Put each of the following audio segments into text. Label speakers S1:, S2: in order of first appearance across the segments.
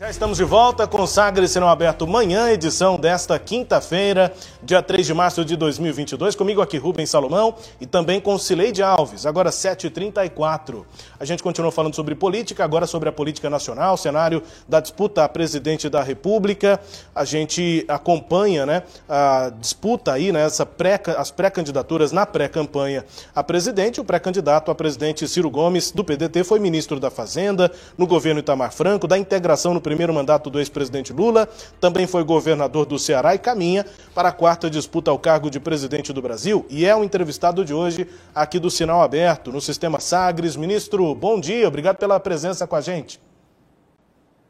S1: Já estamos de volta com Sagres Serão Aberto Manhã, edição desta quinta-feira, dia 3 de março de 2022. Comigo aqui Rubens Salomão e também com Cileide Alves, agora 7h34. A gente continua falando sobre política, agora sobre a política nacional, cenário da disputa a presidente da República. A gente acompanha né, a disputa aí, né, essa pré, as pré-candidaturas na pré-campanha a presidente. O pré-candidato a presidente Ciro Gomes, do PDT, foi ministro da Fazenda no governo Itamar Franco, da integração no primeiro mandato do ex-presidente Lula, também foi governador do Ceará e caminha para a quarta disputa ao cargo de presidente do Brasil. E é o entrevistado de hoje aqui do Sinal Aberto, no Sistema Sagres. Ministro, bom dia, obrigado pela presença com a gente.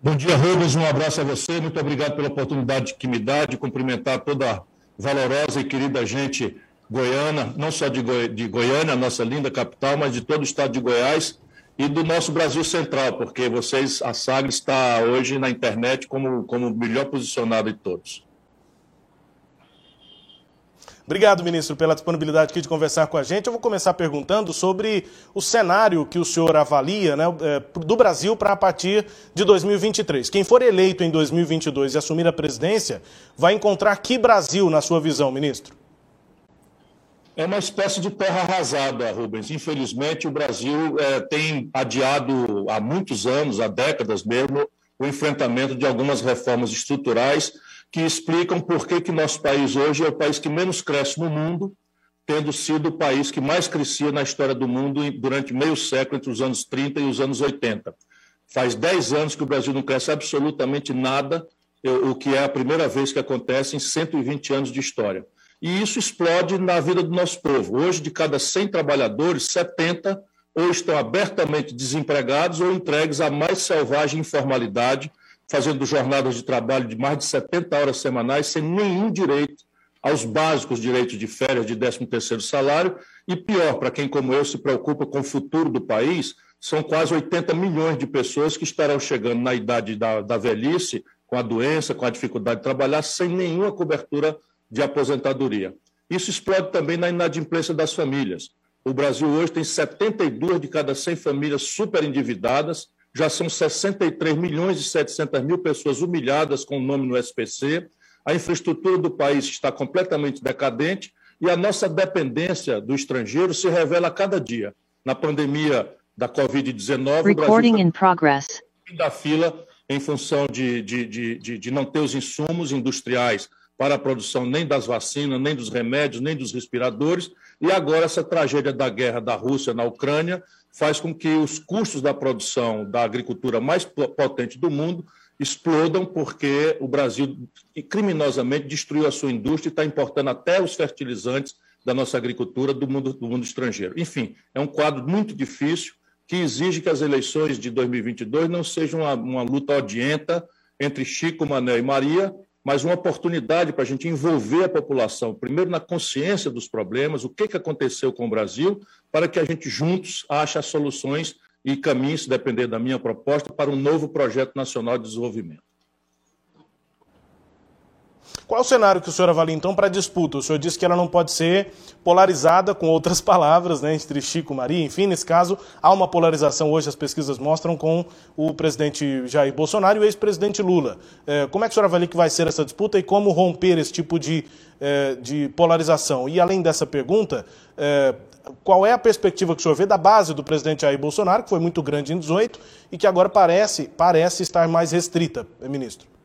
S2: Bom dia, Rubens, um abraço a você, muito obrigado pela oportunidade que me dá de cumprimentar toda a valorosa e querida gente goiana, não só de, Goi de Goiânia, nossa linda capital, mas de todo o estado de Goiás e do nosso Brasil Central, porque vocês, a Sagres está hoje na internet como, como melhor posicionado de todos.
S1: Obrigado, ministro, pela disponibilidade aqui de conversar com a gente. Eu vou começar perguntando sobre o cenário que o senhor avalia né, é, do Brasil para a partir de 2023. Quem for eleito em 2022 e assumir a presidência vai encontrar que Brasil, na sua visão, ministro?
S2: É uma espécie de terra arrasada, Rubens. Infelizmente, o Brasil é, tem adiado há muitos anos, há décadas mesmo, o enfrentamento de algumas reformas estruturais que explicam por que, que nosso país hoje é o país que menos cresce no mundo, tendo sido o país que mais crescia na história do mundo durante meio século, entre os anos 30 e os anos 80. Faz 10 anos que o Brasil não cresce absolutamente nada, o que é a primeira vez que acontece em 120 anos de história e isso explode na vida do nosso povo. Hoje, de cada 100 trabalhadores, 70 ou estão abertamente desempregados ou entregues à mais selvagem informalidade, fazendo jornadas de trabalho de mais de 70 horas semanais sem nenhum direito aos básicos direitos de férias, de 13º salário, e pior, para quem como eu se preocupa com o futuro do país, são quase 80 milhões de pessoas que estarão chegando na idade da, da velhice, com a doença, com a dificuldade de trabalhar, sem nenhuma cobertura de aposentadoria. Isso explode também na inadimplência das famílias. O Brasil hoje tem 72 de cada 100 famílias superendividadas, já são 63 milhões e 700 mil pessoas humilhadas com o nome no SPC, a infraestrutura do país está completamente decadente e a nossa dependência do estrangeiro se revela a cada dia. Na pandemia da Covid-19, o Brasil da fila em função de, de, de, de, não ter os insumos industriais para a produção nem das vacinas, nem dos remédios, nem dos respiradores. E agora, essa tragédia da guerra da Rússia na Ucrânia faz com que os custos da produção da agricultura mais potente do mundo explodam, porque o Brasil criminosamente destruiu a sua indústria e está importando até os fertilizantes da nossa agricultura do mundo, do mundo estrangeiro. Enfim, é um quadro muito difícil que exige que as eleições de 2022 não sejam uma, uma luta odienta entre Chico, Mané e Maria, mas uma oportunidade para a gente envolver a população, primeiro na consciência dos problemas, o que, que aconteceu com o Brasil, para que a gente juntos ache as soluções e caminhos, se depender da minha proposta, para um novo projeto nacional de desenvolvimento.
S1: Qual é o cenário que o senhor avalia, então, para a disputa? O senhor disse que ela não pode ser polarizada, com outras palavras, né, entre Chico Maria. Enfim, nesse caso, há uma polarização hoje, as pesquisas mostram, com o presidente Jair Bolsonaro e o ex-presidente Lula. É, como é que o senhor avalia que vai ser essa disputa e como romper esse tipo de, é, de polarização? E, além dessa pergunta, é, qual é a perspectiva que o senhor vê da base do presidente Jair Bolsonaro, que foi muito grande em 18 e que agora parece, parece estar mais restrita, ministro?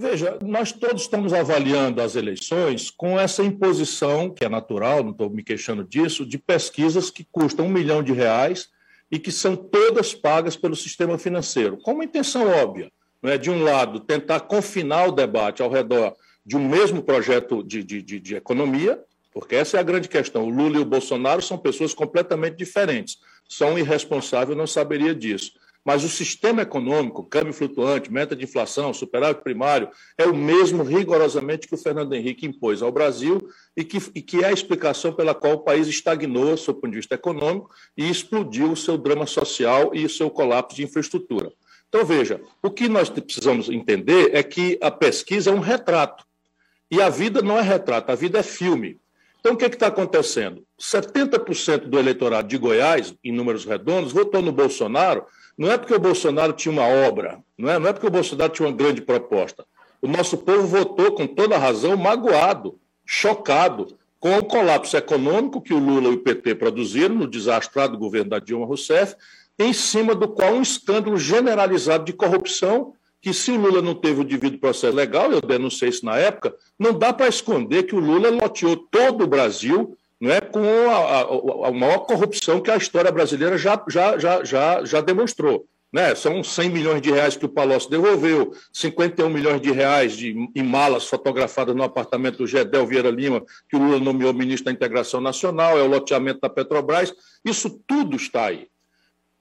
S2: Veja, nós todos estamos avaliando as eleições com essa imposição, que é natural, não estou me queixando disso, de pesquisas que custam um milhão de reais e que são todas pagas pelo sistema financeiro, com uma intenção óbvia. Não é? De um lado, tentar confinar o debate ao redor de um mesmo projeto de, de, de, de economia, porque essa é a grande questão. O Lula e o Bolsonaro são pessoas completamente diferentes. Só um irresponsável não saberia disso. Mas o sistema econômico, câmbio flutuante, meta de inflação, superávit primário, é o mesmo rigorosamente que o Fernando Henrique impôs ao Brasil e que, e que é a explicação pela qual o país estagnou, do ponto de vista econômico, e explodiu o seu drama social e o seu colapso de infraestrutura. Então, veja, o que nós precisamos entender é que a pesquisa é um retrato. E a vida não é retrato, a vida é filme. Então, o que é está acontecendo? 70% do eleitorado de Goiás, em números redondos, votou no Bolsonaro Não é porque o Bolsonaro tinha uma obra, não é, não é porque o Bolsonaro tinha uma grande proposta. O nosso povo votou com toda razão, magoado, chocado com o colapso econômico que o Lula e o PT produziram no desastrado governo da Dilma Rousseff, em cima do qual um escândalo generalizado de corrupção, que se o Lula não teve o devido processo legal, eu denunciei isso na época, não dá para esconder que o Lula loteou todo o Brasil não é, com a, a, a maior corrupção que a história brasileira já, já, já, já, já demonstrou. Né? São 100 milhões de reais que o Palocci devolveu, 51 milhões de reais de, em malas fotografadas no apartamento do Gedel Vieira Lima, que o Lula nomeou ministro da Integração Nacional, é o loteamento da Petrobras. Isso tudo está aí.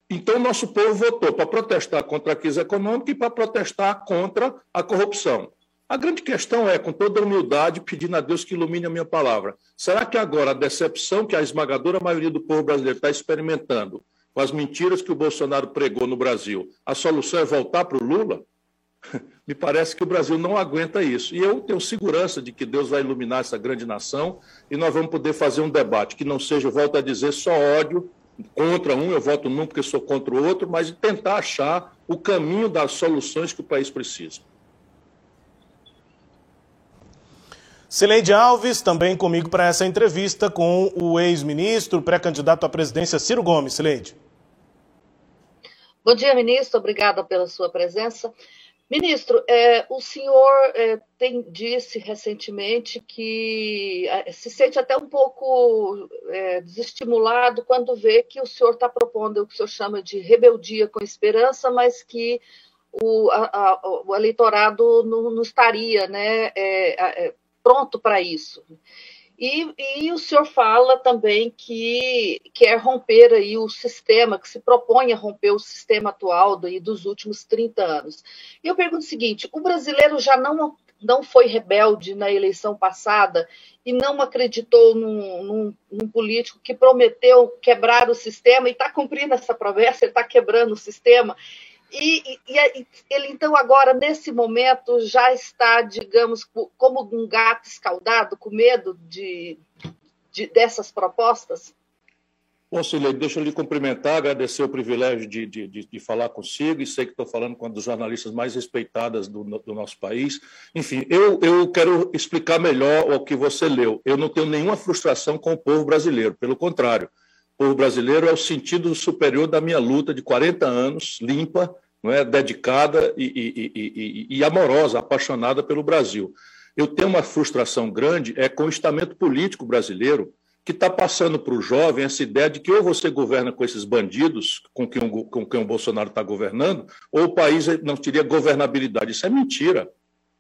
S2: Então, nosso povo votou para protestar contra a crise econômica e para protestar contra a corrupção. A grande questão é, com toda humildade, pedindo a Deus que ilumine a minha palavra: será que agora a decepção que a esmagadora maioria do povo brasileiro está experimentando com as mentiras que o Bolsonaro pregou no Brasil, a solução é voltar para o Lula? Me parece que o Brasil não aguenta isso. E eu tenho segurança de que Deus vai iluminar essa grande nação e nós vamos poder fazer um debate que não seja, volto a dizer, só ódio contra um, eu voto num porque sou contra o outro, mas tentar achar o caminho das soluções que o país precisa.
S1: Cileide Alves, também comigo para essa entrevista com o ex-ministro, pré-candidato à presidência Ciro Gomes. Cileide.
S3: Bom dia, ministro. Obrigada pela sua presença. Ministro, é, o senhor é, tem disse recentemente que é, se sente até um pouco desestimulado quando vê que o senhor está propondo o que o senhor chama de rebeldia com esperança, mas que o, a, a, o eleitorado não, não estaria né, pronto para isso. E, e, o senhor fala também que quer romper aí o sistema, que se propõe a romper o sistema atual daí dos últimos 30 anos. E eu pergunto o seguinte: o brasileiro já não, não foi rebelde na eleição passada e não acreditou num, num, num político que prometeu quebrar o sistema e está cumprindo essa promessa, ele está quebrando o sistema. E, e, ele, então, agora, nesse momento, já está, digamos, como um gato escaldado, com medo de, de dessas propostas?
S2: Bom, Silene, deixa eu lhe cumprimentar, agradecer o privilégio de, de, de, falar consigo, e sei que estou falando com uma das jornalistas mais respeitadas do, do nosso país. Enfim, eu, eu quero explicar melhor o que você leu. Eu não tenho nenhuma frustração com o povo brasileiro, pelo contrário povo brasileiro é o sentido superior da minha luta de 40 anos, limpa, não é, dedicada e, e, e, e, amorosa, apaixonada pelo Brasil. Eu tenho uma frustração grande é com o estamento político brasileiro que está passando para o jovem essa ideia de que ou você governa com esses bandidos com quem, com quem o Bolsonaro está governando, ou o país não teria governabilidade. Isso é mentira.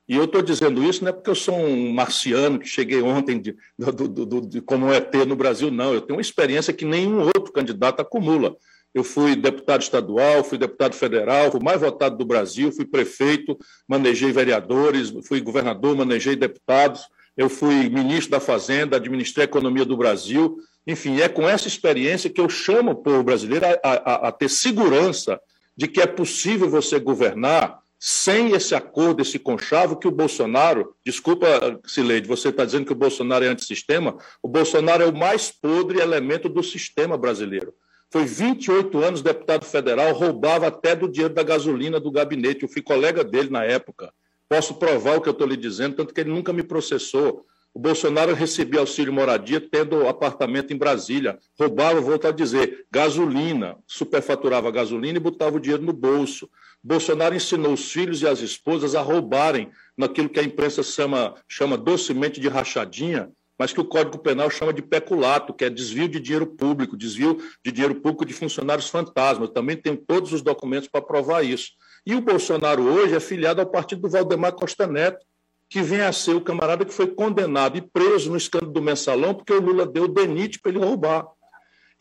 S2: E eu estou dizendo isso não é porque eu sou um marciano que cheguei ontem de, do, do, de como ET no Brasil, não. Eu tenho uma experiência que nenhum outro candidato acumula. Eu fui deputado estadual, fui deputado federal, fui mais votado do Brasil, fui prefeito, manejei vereadores, fui governador, manejei deputados, eu fui ministro da Fazenda, administrei a economia do Brasil. Enfim, é com essa experiência que eu chamo o povo brasileiro a, a, a ter segurança de que é possível você governar sem esse acordo, esse conchavo que o Bolsonaro, desculpa, Sileide, você está dizendo que o Bolsonaro é antissistema, o Bolsonaro é o mais podre elemento do sistema brasileiro. Foi 28 anos deputado federal, roubava até do dinheiro da gasolina do gabinete. Eu fui colega dele na época. Posso provar o que eu estou lhe dizendo, tanto que ele nunca me processou. O Bolsonaro recebia auxílio moradia tendo apartamento em Brasília. Roubava, volto a dizer, gasolina, superfaturava gasolina e botava o dinheiro no bolso. Bolsonaro ensinou os filhos e as esposas a roubarem naquilo que a imprensa chama, chama docemente de rachadinha, mas que o Código Penal chama de peculato, que é desvio de dinheiro público, desvio de dinheiro público de funcionários fantasmas. também tenho todos os documentos para provar isso. E o Bolsonaro hoje é filiado ao partido do Valdemar Costa Neto, que vem a ser o camarada que foi condenado e preso no escândalo do mensalão porque o Lula deu o DENIT para ele roubar.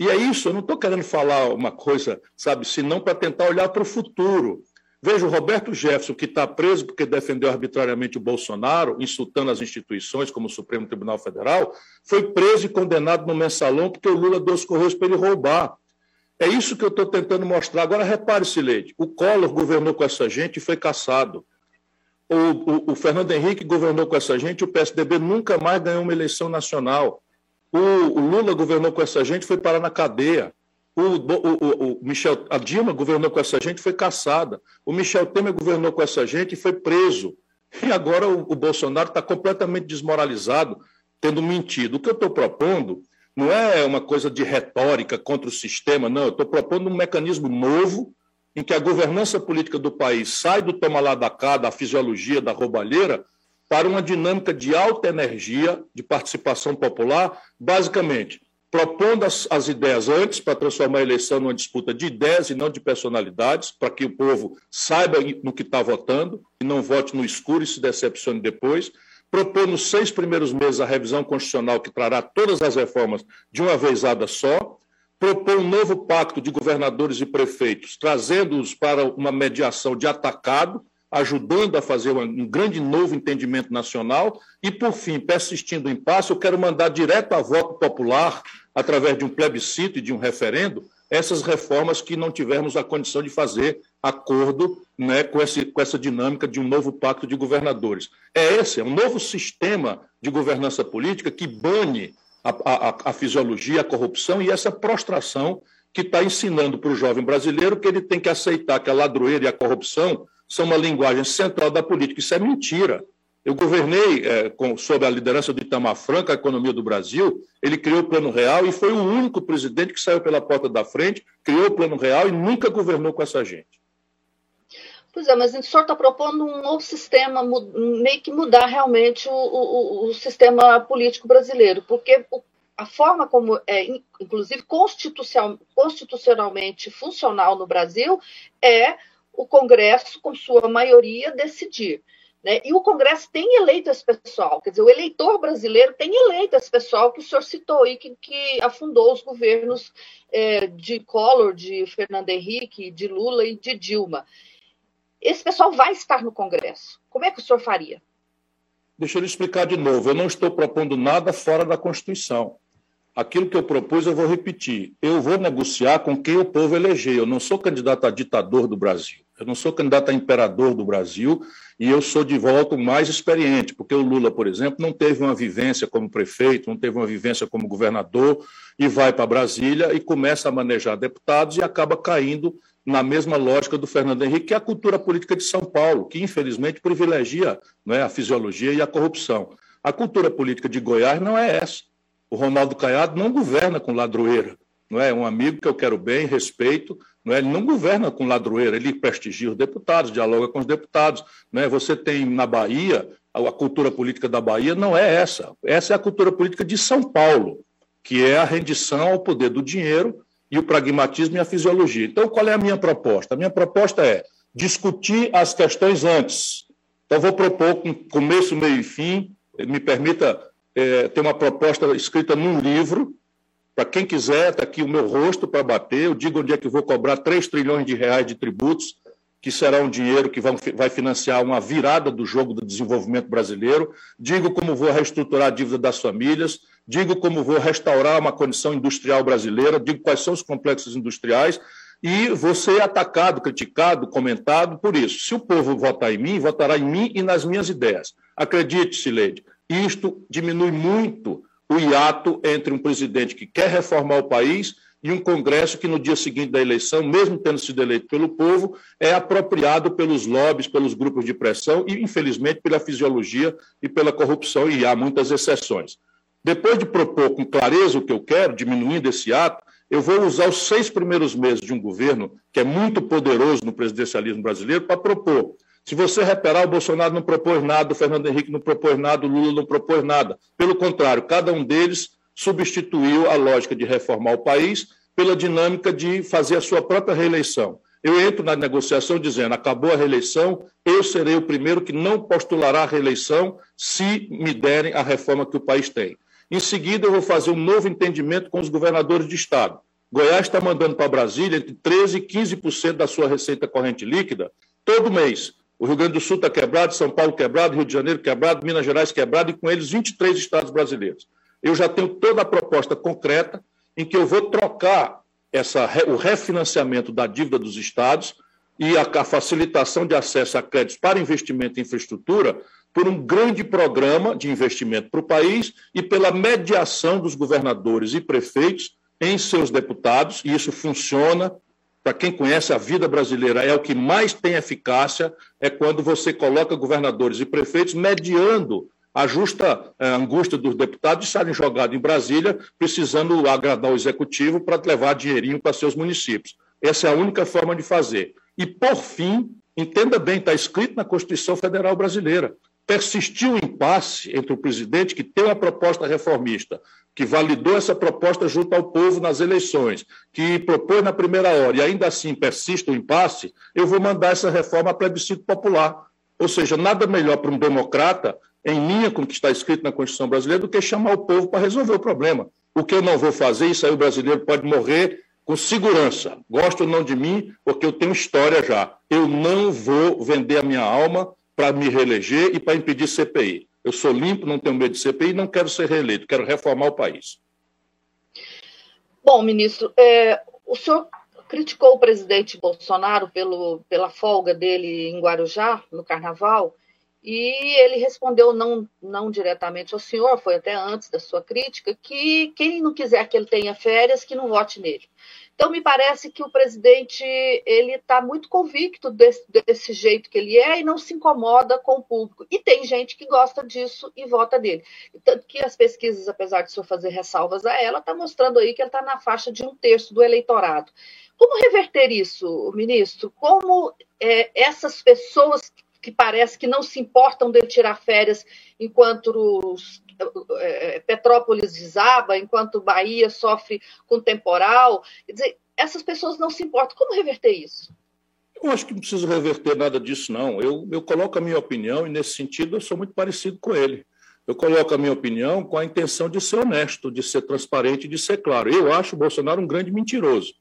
S2: E é isso, eu não estou querendo falar uma coisa, sabe, senão para tentar olhar para o futuro. Veja, o Roberto Jefferson, que está preso porque defendeu arbitrariamente o Bolsonaro, insultando as instituições, como o Supremo Tribunal Federal, foi preso e condenado no mensalão porque o Lula deu os correios para ele roubar. É isso que eu estou tentando mostrar. Agora, repare, Sileide, o Collor governou com essa gente e foi caçado. O, o, o, Fernando Henrique governou com essa gente, o PSDB nunca mais ganhou uma eleição nacional. O, o Lula governou com essa gente, foi parar na cadeia. O, Michel, a Dilma governou com essa gente foi caçada. O Michel Temer governou com essa gente e foi preso. E agora o Bolsonaro está completamente desmoralizado, tendo mentido. O que eu estou propondo não é uma coisa de retórica contra o sistema, não. Eu estou propondo um mecanismo novo em que a governança política do país sai do toma lá da cá, da fisiologia, da roubalheira, para uma dinâmica de alta energia, de participação popular, basicamente propondo as, as ideias antes para transformar a eleição numa disputa de ideias e não de personalidades, para que o povo saiba no que está votando e não vote no escuro e se decepcione depois. Propor nos seis primeiros meses a revisão constitucional que trará todas as reformas de uma vezada só. Propor um novo pacto de governadores e prefeitos, trazendo-os para uma mediação de atacado, ajudando a fazer um grande novo entendimento nacional. E, por fim, persistindo em impasse, eu quero mandar direto a voto popular, através de um plebiscito e de um referendo, essas reformas que não tivermos a condição de fazer acordo né, com, esse, com essa dinâmica de um novo pacto de governadores. É esse, é um novo sistema de governança política que bane a, a, a fisiologia, a corrupção e essa prostração que está ensinando para o jovem brasileiro que ele tem que aceitar que a ladroeira e a corrupção são uma linguagem central da política. Isso é mentira. Eu governei é, com, sob a liderança do Itamar Franco a economia do Brasil. Ele criou o Plano Real e foi o único presidente que saiu pela porta da frente, criou o Plano Real e nunca governou com essa gente.
S3: Pois é, mas o senhor está propondo um novo sistema, meio que mudar realmente o, o, o sistema político brasileiro, porque a forma como é, inclusive constitucionalmente funcional no Brasil, é o Congresso, com sua maioria, decidir. Né? E o Congresso tem eleito esse pessoal, quer dizer, o eleitor brasileiro tem eleito esse pessoal que o senhor citou aí, que, que afundou os governos é, de Collor, de Fernando Henrique, de Lula e de Dilma. Esse pessoal vai estar no Congresso. Como é que o senhor faria?
S2: Deixa eu lhe explicar de novo. Eu não estou propondo nada fora da Constituição. Aquilo que eu propus, eu vou repetir. Eu vou negociar com quem o povo elegeu. Eu não sou candidato a ditador do Brasil. Eu não sou candidato a imperador do Brasil e eu sou de volta mais experiente, porque o Lula, por exemplo, não teve uma vivência como prefeito, não teve uma vivência como governador e vai para Brasília e começa a manejar deputados e acaba caindo na mesma lógica do Fernando Henrique, que é a cultura política de São Paulo, que infelizmente privilegia não é, a fisiologia e a corrupção. A cultura política de Goiás não é essa. O Ronaldo Caiado não governa com ladroeira não é? Um amigo que eu quero bem, respeito, não é? Ele não governa com ladroeira, ele prestigia os deputados, dialoga com os deputados, não é? Você tem na Bahia a cultura política da Bahia não é essa. Essa é a cultura política de São Paulo, que é a rendição ao poder do dinheiro e o pragmatismo e a fisiologia. Então, qual é a minha proposta? A minha proposta é discutir as questões antes. Então, vou propor com começo, meio e fim. Me permita é, ter uma proposta escrita num livro, para quem quiser, está aqui o meu rosto para bater. Eu digo onde é que vou cobrar 3 trilhões de reais de tributos, que será um dinheiro que vai financiar uma virada do jogo do desenvolvimento brasileiro. Digo como vou reestruturar a dívida das famílias. Digo como vou restaurar uma condição industrial brasileira. Digo quais são os complexos industriais. E vou ser atacado, criticado, comentado por isso. Se o povo votar em mim, votará em mim e nas minhas ideias. Acredite, Sileide, isto diminui muito o hiato entre um presidente que quer reformar o país e um Congresso que, no dia seguinte da eleição, mesmo tendo sido eleito pelo povo, é apropriado pelos lobbies, pelos grupos de pressão e, infelizmente, pela fisiologia e pela corrupção, e há muitas exceções. Depois de propor com clareza o que eu quero, diminuindo esse ato, eu vou usar os seis primeiros meses de um governo, que é muito poderoso no presidencialismo brasileiro, para propor se você reparar, o Bolsonaro não propôs nada, o Fernando Henrique não propôs nada, o Lula não propôs nada. Pelo contrário, cada um deles substituiu a lógica de reformar o país pela dinâmica de fazer a sua própria reeleição. Eu entro na negociação dizendo: acabou a reeleição, eu serei o primeiro que não postulará a reeleição se me derem a reforma que o país tem. Em seguida, eu vou fazer um novo entendimento com os governadores de Estado. Goiás está mandando para Brasília entre 13% e 15% da sua receita corrente líquida todo mês. O Rio Grande do Sul está quebrado, São Paulo quebrado, Rio de Janeiro quebrado, Minas Gerais quebrado e com eles 23 estados brasileiros. Eu já tenho toda a proposta concreta em que eu vou trocar essa, o refinanciamento da dívida dos estados e a, a facilitação de acesso a créditos para investimento em infraestrutura por um grande programa de investimento para o país e pela mediação dos governadores e prefeitos em seus deputados, e isso funciona. Para quem conhece a vida brasileira, é o que mais tem eficácia, é quando você coloca governadores e prefeitos mediando a justa eh, angústia dos deputados de estarem jogados em Brasília, precisando agradar o executivo para levar dinheirinho para seus municípios. Essa é a única forma de fazer. E, por fim, entenda bem, está escrito na Constituição Federal Brasileira. Persistiu o impasse entre o presidente, que tem uma proposta reformista, que validou essa proposta junto ao povo nas eleições, que propôs na primeira hora, e ainda assim persiste o impasse, eu vou mandar essa reforma a plebiscito popular. Ou seja, nada melhor para um democrata, em linha com o que está escrito na Constituição brasileira, do que chamar o povo para resolver o problema. O que eu não vou fazer, isso aí o brasileiro pode morrer com segurança. Gosto ou não de mim, porque eu tenho história já. Eu não vou vender a minha alma para me reeleger e para impedir CPI. Eu sou limpo, não tenho medo de CPI, não quero ser reeleito, quero reformar o país.
S3: Bom, ministro, é, o senhor criticou o presidente Bolsonaro pelo, pela folga dele em Guarujá, no carnaval, e ele respondeu não, não diretamente ao senhor, foi até antes da sua crítica, que quem não quiser que ele tenha férias, que não vote nele. Então, me parece que o presidente ele está muito convicto desse, desse, jeito que ele é e não se incomoda com o público. E tem gente que gosta disso e vota nele. Tanto que as pesquisas, apesar de só fazer ressalvas a ela, está mostrando aí que ele está na faixa de um terço do eleitorado. Como reverter isso, ministro? Como é, essas pessoas que parece que não se importam de tirar férias enquanto os, Petrópolis desaba, enquanto Bahia sofre com temporal. Quer dizer, essas pessoas não se importam. Como reverter isso?
S2: Eu acho que não preciso reverter nada disso, não. Eu, eu coloco a minha opinião e, nesse sentido, eu sou muito parecido com ele. Eu coloco a minha opinião com a intenção de ser honesto, de ser transparente, de ser claro. Eu acho o Bolsonaro um grande mentiroso.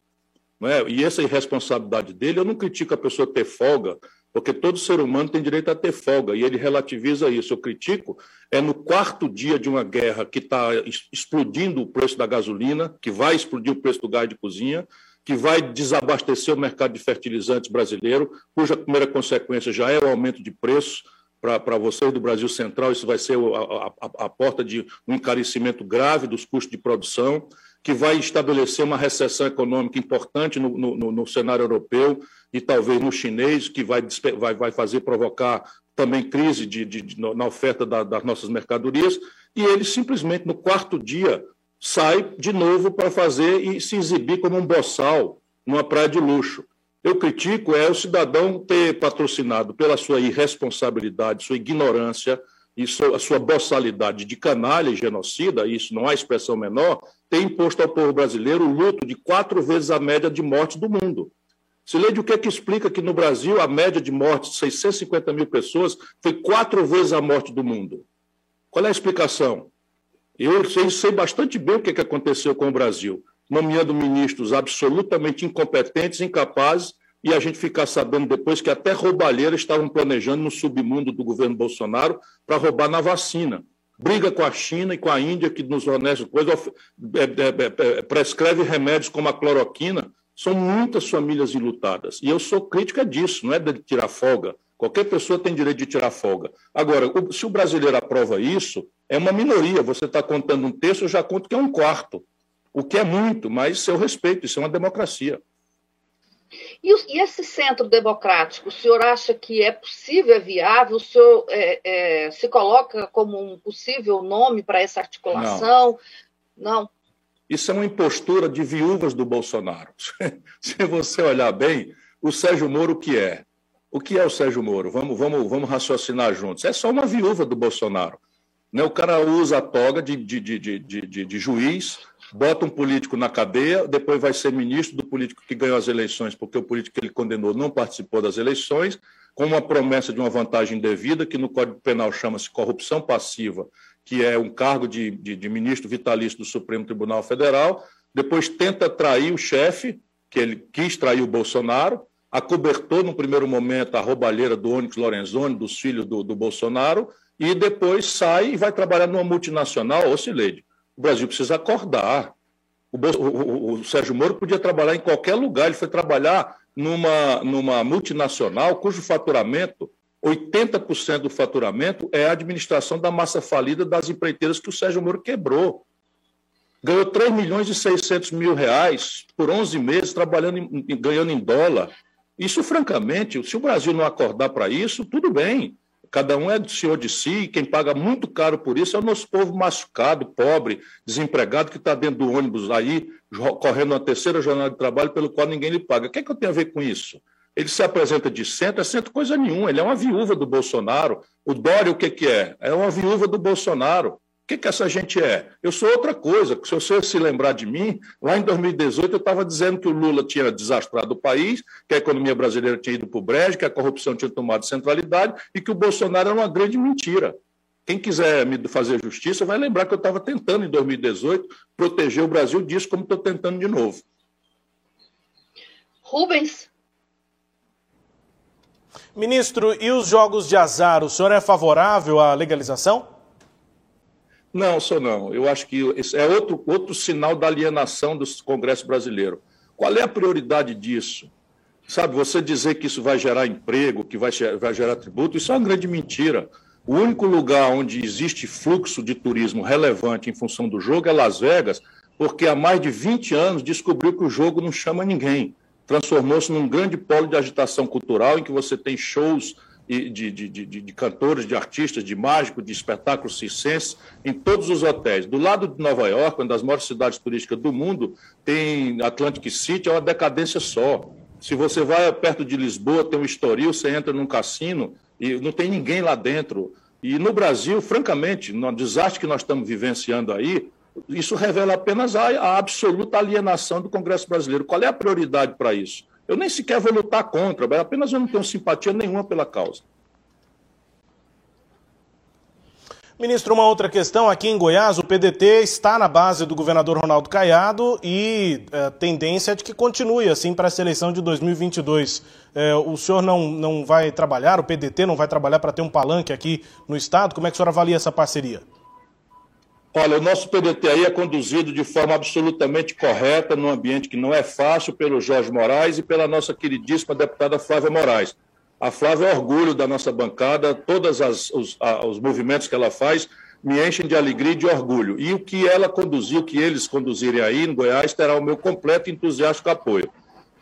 S2: Não é? E essa irresponsabilidade dele, eu não critico a pessoa ter folga porque todo ser humano tem direito a ter folga, e ele relativiza isso. Eu critico é no quarto dia de uma guerra que está explodindo o preço da gasolina, que vai explodir o preço do gás de cozinha, que vai desabastecer o mercado de fertilizantes brasileiro, cuja primeira consequência já é o aumento de preços para vocês do Brasil Central, isso vai ser a, a, a porta de um encarecimento grave dos custos de produção que vai estabelecer uma recessão econômica importante no, no, no cenário europeu e talvez no chinês, que vai, vai, vai fazer provocar também crise de, de, de na oferta da, das nossas mercadorias, e ele simplesmente, no quarto dia, sai de novo para fazer e se exibir como um boçal numa praia de luxo. Eu critico é o cidadão ter patrocinado pela sua irresponsabilidade, sua ignorância, e a sua boçalidade de canalha e genocida, isso não há expressão menor, tem imposto ao povo brasileiro o luto de quatro vezes a média de mortes do mundo. Sileide, o que é que explica que no Brasil a média de mortes, 650 mil pessoas, foi quatro vezes a morte do mundo? Qual é a explicação? Eu sei, sei bastante bem o que, é que aconteceu com o Brasil, nomeando ministros absolutamente incompetentes, incapazes, e a gente ficar sabendo depois que até roubalheiras estavam planejando no submundo do governo Bolsonaro para roubar na vacina. Briga com a China e com a Índia, que nos fornece coisa, é, é, é, prescreve remédios como a cloroquina. São muitas famílias enlutadas. E eu sou crítica disso, não é de tirar folga. Qualquer pessoa tem direito de tirar folga. Agora, se o brasileiro aprova isso, é uma minoria. Você está contando um terço, eu já conto que é um quarto. O que é muito, mas eu respeito, isso é uma democracia.
S3: E, e, esse centro democrático, o senhor acha que é possível, é viável? O senhor é, é, se coloca como um possível nome para essa articulação? Não. Não.
S2: Isso é uma impostura de viúvas do Bolsonaro. se você olhar bem, o Sérgio Moro o que é? O que é o Sérgio Moro? Vamos, vamos, vamos raciocinar juntos. É só uma viúva do Bolsonaro. Né? O cara usa a toga de, de, de, de, de, de juiz, bota um político na cadeia, depois vai ser ministro do político que ganhou as eleições, porque o político que ele condenou não participou das eleições, com uma promessa de uma vantagem devida, que no Código Penal chama-se corrupção passiva, que é um cargo de, de, de, ministro vitalício do Supremo Tribunal Federal, depois tenta trair o chefe, que ele quis trair o Bolsonaro, acobertou no primeiro momento a roubalheira do Onyx Lorenzoni, dos filhos do, do Bolsonaro, e depois sai e vai trabalhar numa multinacional, ou Cileide, o Brasil precisa acordar. O, o, o, Sérgio Moro podia trabalhar em qualquer lugar, ele foi trabalhar numa, numa multinacional cujo faturamento, 80% do faturamento é a administração da massa falida das empreiteiras que o Sérgio Moro quebrou. ganhou 3 milhões e 600 mil reais por 11 meses, trabalhando, em, ganhando em dólar. Isso, francamente, se o Brasil não acordar para isso, tudo bem. Cada um é do senhor de si, e quem paga muito caro por isso é o nosso povo machucado, pobre, desempregado, que está dentro do ônibus aí, correndo uma terceira jornada de trabalho pelo qual ninguém lhe paga. O que, é que eu tenho a ver com isso? Ele se apresenta de centro, é centro coisa nenhuma, ele é uma viúva do Bolsonaro. O Dória, o que, que é? É uma viúva do Bolsonaro. O que, que essa gente é? Eu sou outra coisa. Se você se lembrar de mim, lá em 2018 eu estava dizendo que o Lula tinha desastrado o país, que a economia brasileira tinha ido para o brejo, que a corrupção tinha tomado centralidade e que o Bolsonaro era uma grande mentira. Quem quiser me fazer justiça vai lembrar que eu estava tentando, em 2018, proteger o Brasil disso, como estou tentando de novo.
S3: Rubens.
S1: Ministro, e os jogos de azar, o senhor é favorável à legalização?
S2: Não, sou não. Eu acho que esse é outro, outro sinal da alienação do Congresso brasileiro. Qual é a prioridade disso? Sabe, você dizer que isso vai gerar emprego, que vai, vai gerar tributo, isso é uma grande mentira. O único lugar onde existe fluxo de turismo relevante em função do jogo é Las Vegas, porque há mais de 20 anos descobriu que o jogo não chama ninguém. Transformou-se num grande polo de agitação cultural em que você tem shows de, de, de, de, cantores, de artistas, de mágicos, de espetáculos circenses, em todos os hotéis. Do lado de Nova York, uma das maiores cidades turísticas do mundo, tem Atlantic City, é uma decadência só. Se você vai perto de Lisboa, tem um Estoril, você entra num cassino e não tem ninguém lá dentro. E no Brasil, francamente, no desastre que nós estamos vivenciando aí, isso revela apenas a, a absoluta alienação do Congresso brasileiro. Qual é a prioridade para isso? Eu nem sequer vou lutar contra, apenas eu não tenho simpatia nenhuma pela causa.
S1: Ministro, uma outra questão. Aqui em Goiás, o PDT está na base do governador Ronaldo Caiado e a é, tendência é de que continue assim para a eleição de 2022. É, o senhor não, não vai trabalhar, o PDT não vai trabalhar para ter um palanque aqui no Estado? Como é que o senhor avalia essa parceria?
S2: Olha, o nosso PDT aí é conduzido de forma absolutamente correta, num ambiente que não é fácil, pelo Jorge Moraes e pela nossa queridíssima deputada Flávia Moraes. A Flávia é orgulho da nossa bancada, todos os, os movimentos que ela faz me enchem de alegria e de orgulho. E o que ela conduziu, o que eles conduzirem aí em Goiás, terá o meu completo entusiástico apoio.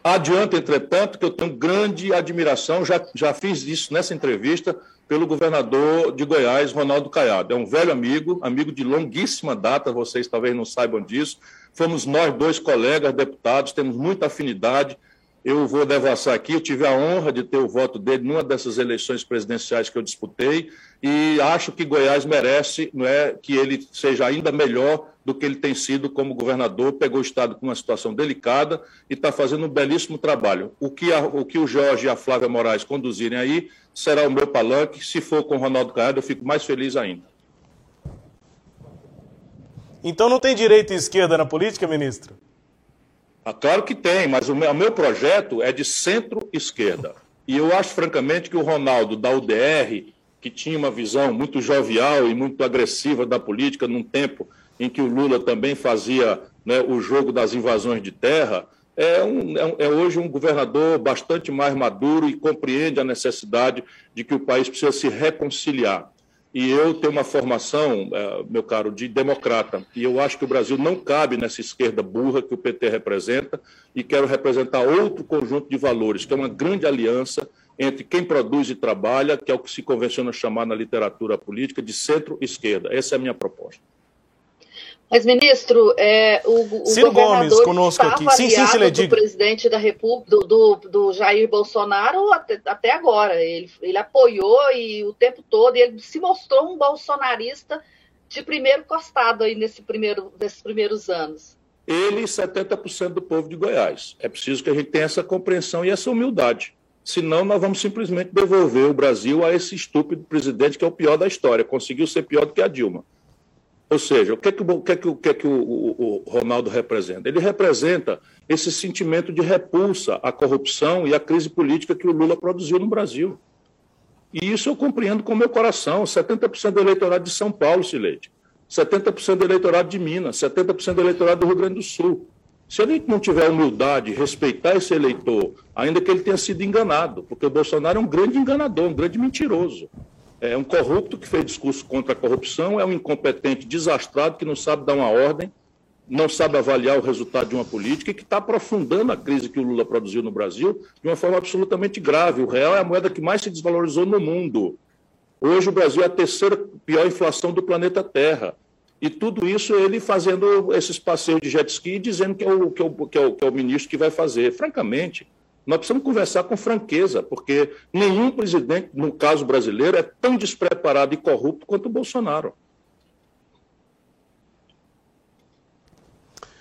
S2: Adianta, entretanto, que eu tenho grande admiração, já, já fiz isso nessa entrevista, pelo governador de Goiás, Ronaldo Caiado. É um velho amigo, amigo de longuíssima data, vocês talvez não saibam disso. Fomos nós dois colegas deputados, temos muita afinidade. Eu vou devassar aqui, eu tive a honra de ter o voto dele numa dessas eleições presidenciais que eu disputei e acho que Goiás merece não é, que ele seja ainda melhor do que ele tem sido como governador, pegou o Estado com uma situação delicada e está fazendo um belíssimo trabalho. O que, a, o que o Jorge e a Flávia Moraes conduzirem aí será o meu palanque. Se for com o Ronaldo Caiado, eu fico mais feliz ainda.
S1: Então não tem direita e esquerda na política, ministro?
S2: Ah, claro que tem, mas o meu, o meu projeto é de centro-esquerda. E eu acho, francamente, que o Ronaldo, da UDR, que tinha uma visão muito jovial e muito agressiva da política, num tempo em que o Lula também fazia né, o jogo das invasões de terra, é, um, é, é, hoje um governador bastante mais maduro e compreende a necessidade de que o país precisa se reconciliar. E eu tenho uma formação, é, meu caro, de democrata. E eu acho que o Brasil não cabe nessa esquerda burra que o PT representa e quero representar outro conjunto de valores, que é uma grande aliança entre quem produz e trabalha, que é o que se convenciona chamar na literatura política de centro-esquerda. Essa é a minha proposta.
S3: Mas, ministro, é, o, o
S1: Ciro Gomes conosco aqui. Sim, sim,
S3: Cília, do presidente da República, do, do, do, Jair Bolsonaro até, até agora. Ele, ele apoiou e o tempo todo, ele se mostrou um bolsonarista de primeiro costado aí nesse primeiro, nesses primeiros anos.
S2: Ele e 70% do povo de Goiás. É preciso que a gente tenha essa compreensão e essa humildade. Senão, nós vamos simplesmente devolver o Brasil a esse estúpido presidente que é o pior da história. Conseguiu ser pior do que a Dilma. Ou seja, o que é que, o, que, é que, o, que, é que o, o, Ronaldo representa? Ele representa esse sentimento de repulsa à corrupção e à crise política que o Lula produziu no Brasil. E isso eu compreendo com o meu coração. 70% do eleitorado de São Paulo, Sileide. 70% do eleitorado de Minas, 70% do eleitorado do Rio Grande do Sul. Se a gente não tiver humildade, respeitar esse eleitor, ainda que ele tenha sido enganado, porque o Bolsonaro é um grande enganador, um grande mentiroso é um corrupto que fez discurso contra a corrupção, é um incompetente desastrado que não sabe dar uma ordem não sabe avaliar o resultado de uma política e que está aprofundando a crise que o Lula produziu no Brasil de uma forma absolutamente grave. O real é a moeda que mais se desvalorizou no mundo. Hoje o Brasil é a terceira pior inflação do planeta Terra. E tudo isso ele fazendo esses passeios de jet ski dizendo que é o, que é o, que é o, que é o ministro que vai fazer. Francamente, nós precisamos conversar com franqueza, porque nenhum presidente, no caso brasileiro, é tão despreparado e corrupto quanto o Bolsonaro.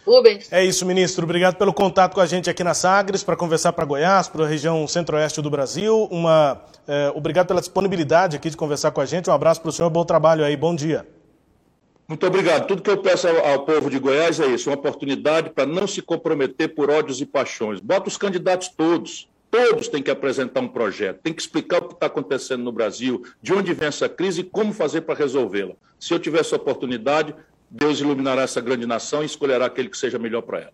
S1: Rubens. É isso, ministro. Obrigado pelo contato com a gente aqui na Sagres para conversar para Goiás, para a região centro-oeste do Brasil. Uma, é, obrigado pela disponibilidade aqui de conversar com a gente. Um abraço para o senhor. Bom trabalho aí. Bom dia.
S2: Muito obrigado. Tudo que eu peço ao, povo de Goiás é isso: uma oportunidade para não se comprometer por ódios e paixões. Bota os candidatos todos. Todos têm que apresentar um projeto, tem que explicar o que está acontecendo no Brasil, de onde vem essa crise e como fazer para resolvê-la. Se eu tiver essa oportunidade, Deus iluminará essa grande nação e escolherá aquele que seja melhor para ela.